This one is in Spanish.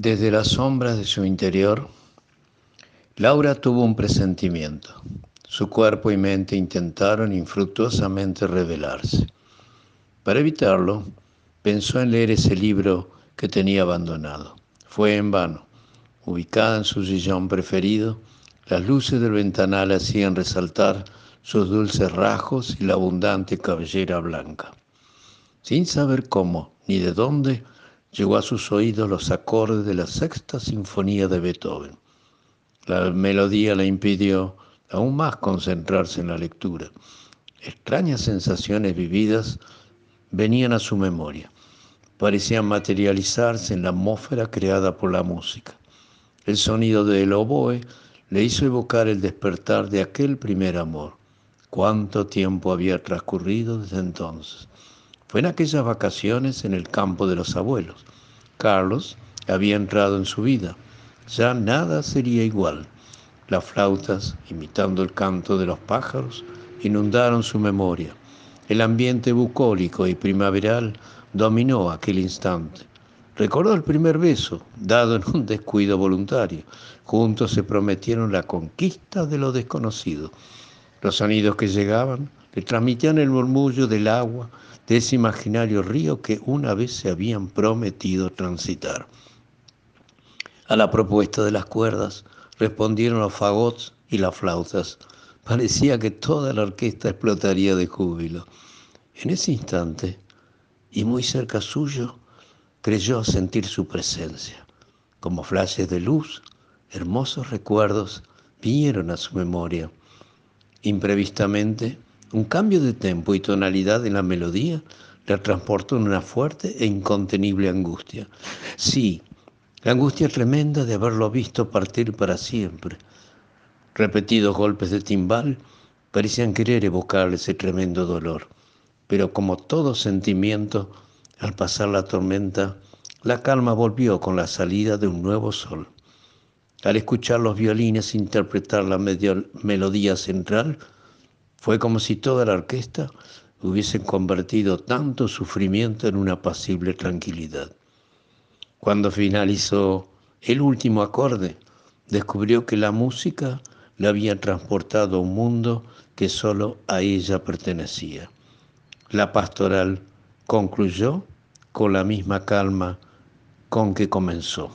Desde las sombras de su interior, Laura tuvo un presentimiento. Su cuerpo y mente intentaron infructuosamente revelarse. Para evitarlo, pensó en leer ese libro que tenía abandonado. Fue en vano. Ubicada en su sillón preferido, las luces del ventanal hacían resaltar sus dulces rasgos y la abundante cabellera blanca. Sin saber cómo ni de dónde, llegó a sus oídos los acordes de la sexta sinfonía de Beethoven. La melodía le impidió aún más concentrarse en la lectura. Extrañas sensaciones vividas venían a su memoria. Parecían materializarse en la atmósfera creada por la música. El sonido del oboe le hizo evocar el despertar de aquel primer amor. Cuánto tiempo había transcurrido desde entonces. Fue en aquellas vacaciones en el campo de los abuelos. Carlos había entrado en su vida. Ya nada sería igual. Las flautas, imitando el canto de los pájaros, inundaron su memoria. El ambiente bucólico y primaveral dominó aquel instante. Recordó el primer beso, dado en un descuido voluntario. Juntos se prometieron la conquista de lo desconocido. Los sonidos que llegaban le transmitían el murmullo del agua de ese imaginario río que una vez se habían prometido transitar. A la propuesta de las cuerdas respondieron los fagots y las flautas. Parecía que toda la orquesta explotaría de júbilo. En ese instante, y muy cerca suyo, creyó sentir su presencia. Como flashes de luz, hermosos recuerdos vinieron a su memoria. Imprevistamente, un cambio de tempo y tonalidad en la melodía la transportó en una fuerte e incontenible angustia. Sí, la angustia tremenda de haberlo visto partir para siempre. Repetidos golpes de timbal parecían querer evocar ese tremendo dolor, pero como todo sentimiento, al pasar la tormenta, la calma volvió con la salida de un nuevo sol. Al escuchar los violines interpretar la melodía central, fue como si toda la orquesta hubiese convertido tanto sufrimiento en una apacible tranquilidad. Cuando finalizó el último acorde, descubrió que la música le había transportado a un mundo que solo a ella pertenecía. La pastoral concluyó con la misma calma con que comenzó.